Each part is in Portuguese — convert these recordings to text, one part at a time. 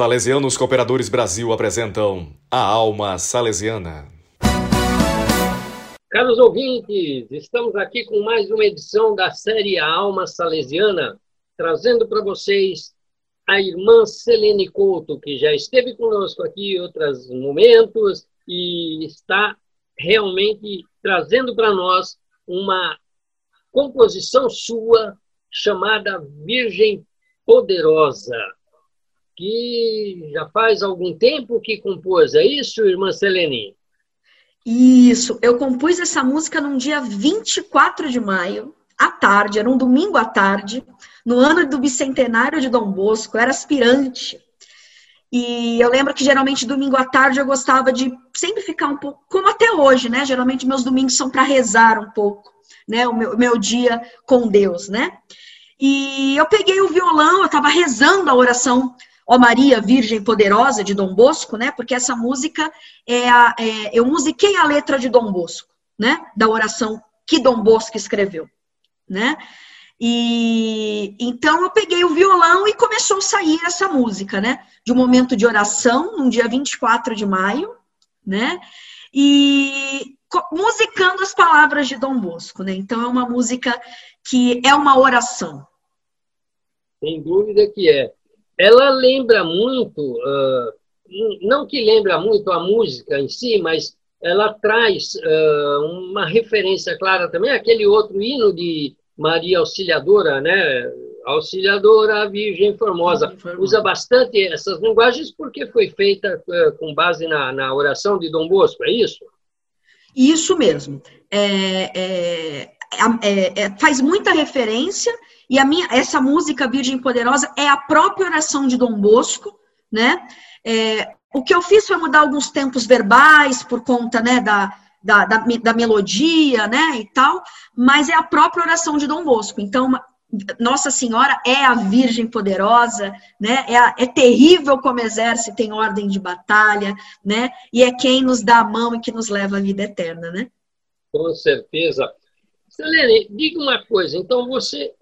Salesianos Cooperadores Brasil apresentam A Alma Salesiana. Caros ouvintes, estamos aqui com mais uma edição da série A Alma Salesiana, trazendo para vocês a irmã Selene Couto, que já esteve conosco aqui em outros momentos e está realmente trazendo para nós uma composição sua chamada Virgem Poderosa que já faz algum tempo que compôs, é isso, irmã Selene? Isso, eu compus essa música num dia 24 de maio, à tarde, era um domingo à tarde, no ano do bicentenário de Dom Bosco, eu era aspirante. E eu lembro que geralmente domingo à tarde eu gostava de sempre ficar um pouco, como até hoje, né? Geralmente meus domingos são para rezar um pouco, né? O meu, meu dia com Deus, né? E eu peguei o violão, eu estava rezando a oração Ó Maria Virgem Poderosa, de Dom Bosco, né? Porque essa música é, a, é eu musiquei a letra de Dom Bosco, né? Da oração que Dom Bosco escreveu, né? E então eu peguei o violão e começou a sair essa música, né? De um momento de oração, no dia 24 de maio, né? E musicando as palavras de Dom Bosco, né? Então é uma música que é uma oração. Sem dúvida que é ela lembra muito, uh, não que lembra muito a música em si, mas ela traz uh, uma referência clara também aquele outro hino de Maria Auxiliadora, né? Auxiliadora Virgem Formosa. Usa bastante essas linguagens porque foi feita uh, com base na, na oração de Dom Bosco, é isso? Isso mesmo. É, é, é, é faz muita referência e a minha, essa música Virgem Poderosa é a própria oração de Dom Bosco, né? É, o que eu fiz foi mudar alguns tempos verbais por conta, né, da, da, da, da, melodia, né, e tal, mas é a própria oração de Dom Bosco. Então, Nossa Senhora é a Virgem Poderosa, né, é, a, é terrível como exército em ordem de batalha, né, e é quem nos dá a mão e que nos leva à vida eterna, né? Com certeza. Selene, diga uma coisa, então você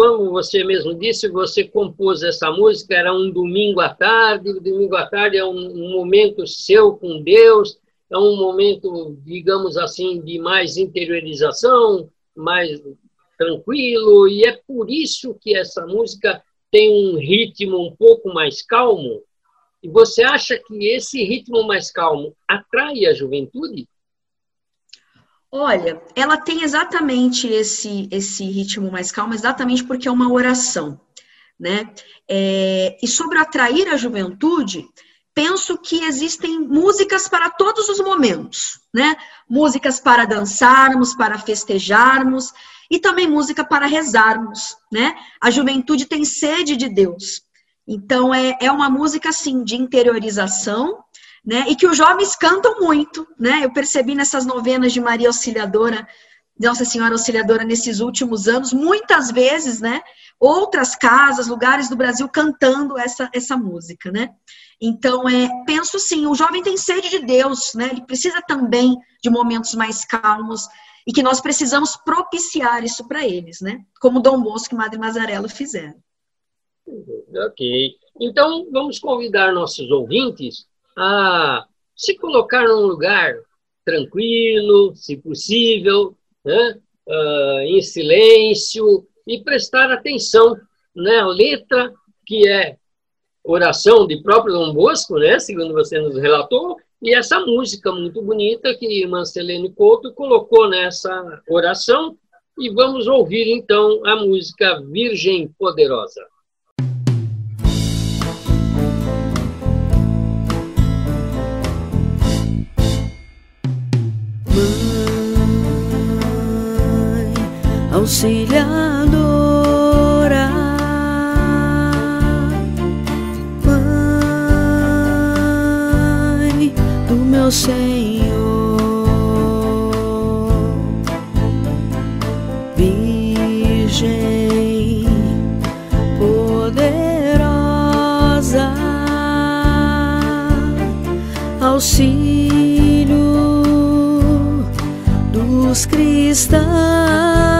como você mesmo disse, você compôs essa música, era um domingo à tarde, domingo à tarde é um momento seu com Deus, é um momento, digamos assim, de mais interiorização, mais tranquilo, e é por isso que essa música tem um ritmo um pouco mais calmo. E você acha que esse ritmo mais calmo atrai a juventude? Olha, ela tem exatamente esse, esse ritmo mais calmo, exatamente porque é uma oração, né? É, e sobre atrair a juventude, penso que existem músicas para todos os momentos, né? Músicas para dançarmos, para festejarmos e também música para rezarmos, né? A juventude tem sede de Deus. Então é, é uma música assim de interiorização né? E que os jovens cantam muito, né? Eu percebi nessas novenas de Maria Auxiliadora, Nossa Senhora Auxiliadora nesses últimos anos, muitas vezes, né? Outras casas, lugares do Brasil cantando essa, essa música, né? Então, é, penso sim, o jovem tem sede de Deus, né? Ele precisa também de momentos mais calmos e que nós precisamos propiciar isso para eles, né? Como Dom Bosco e Madre Mazarela fizeram. Ok. Então, vamos convidar nossos ouvintes a se colocar num lugar tranquilo, se possível, né? Uh, em silêncio e prestar atenção na né? letra que é oração de próprio Dom Bosco, né? Segundo você nos relatou, e essa música muito bonita que Selene Couto colocou nessa oração. E vamos ouvir então a música Virgem Poderosa. Auxiliadora, Mãe do meu Senhor, Virgem poderosa, auxílio dos cristãos.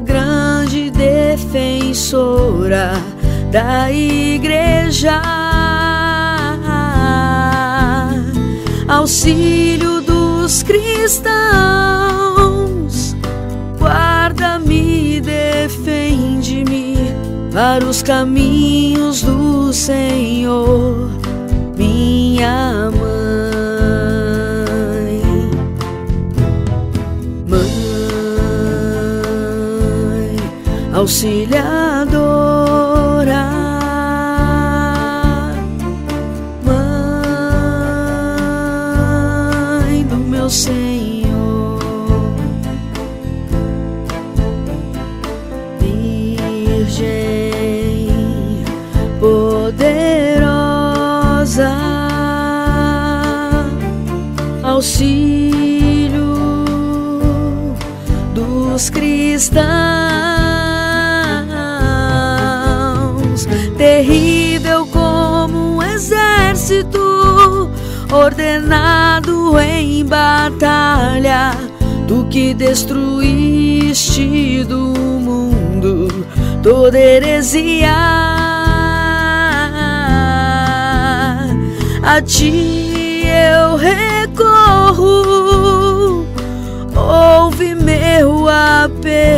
Grande defensora da igreja. Auxílio dos cristãos, guarda-me, defende-me para os caminhos do Senhor, minha. Mãe, auxiliadora. Mãe do meu Senhor, Virgem poderosa, auxílio dos cristãos, terrível como um exército ordenado em batalha, tu que destruíste do mundo toda heresia. A ti eu recorro, ouve meu apelo,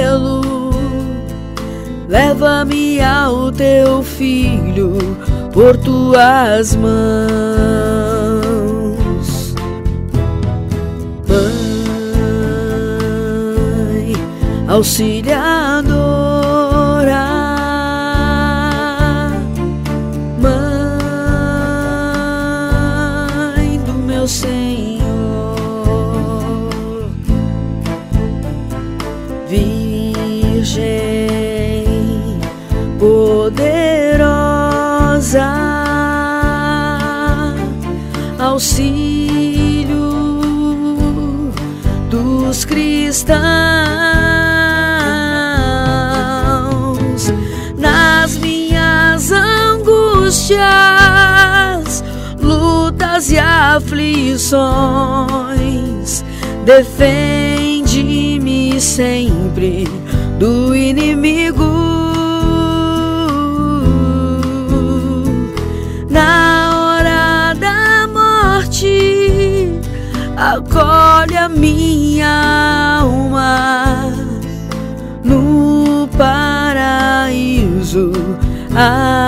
leva-me ao teu filho por tuas mãos. Mãe, auxiliadora, auxílio dos cristãos nas minhas angústias, lutas e aflições, defende-me sempre do inimigo. Acolhe a minha alma no paraíso. Amém.